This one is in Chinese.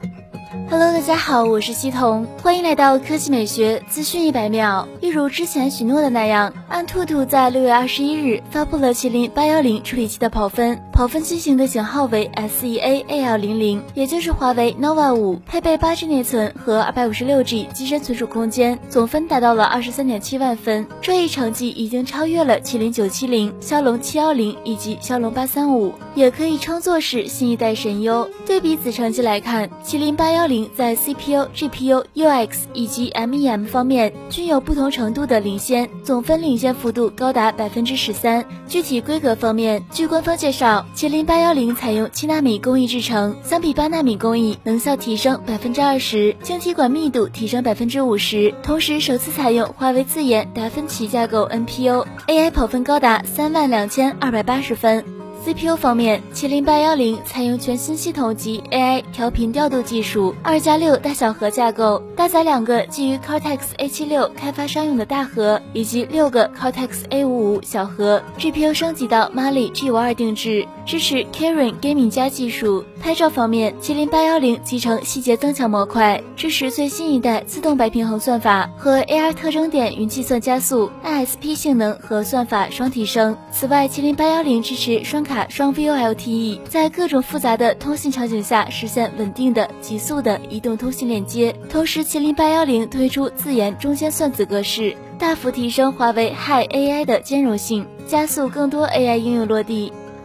Thank you. Hello，大家好，我是西彤，欢迎来到科技美学资讯一百秒。一如之前许诺的那样，安兔兔在六月二十一日发布了麒麟八幺零处理器的跑分，跑分机型的型号为 S E A A L 零零，也就是华为 nova 五，配备八 G 内存和二百五十六 G 机身存储空间，总分达到了二十三点七万分。这一成绩已经超越了麒麟九七零、骁龙七幺零以及骁龙八三五，也可以称作是新一代神优。对比此成绩来看，麒麟八幺零。在 CPU、GPU、UX 以及 MEM 方面均有不同程度的领先，总分领先幅度高达百分之十三。具体规格方面，据官方介绍，麒麟八幺零采用七纳米工艺制成，相比八纳米工艺，能效提升百分之二十，晶体管密度提升百分之五十。同时，首次采用华为自研达芬奇架构 NPU，AI 跑分高达三万两千二百八十分。CPU 方面，麒麟八幺零采用全新系统及 AI 调频调度技术，二加六大小核架构，搭载两个基于 Cortex A 七六开发商用的大核，以及六个 Cortex A 五五小核。GPU 升级到 Mali G 五二定制，支持 Kirin Gaming 加技术。拍照方面，麒麟八幺零集成细节增强模块，支持最新一代自动白平衡算法和 AR 特征点云计算加速，ISP 性能和算法双提升。此外，麒麟八幺零支持双卡。双 VoLTE 在各种复杂的通信场景下实现稳定的、极速的移动通信链接。同时，麒麟八幺零推出自研中间算子格式，大幅提升华为 Hi AI 的兼容性，加速更多 AI 应用落地。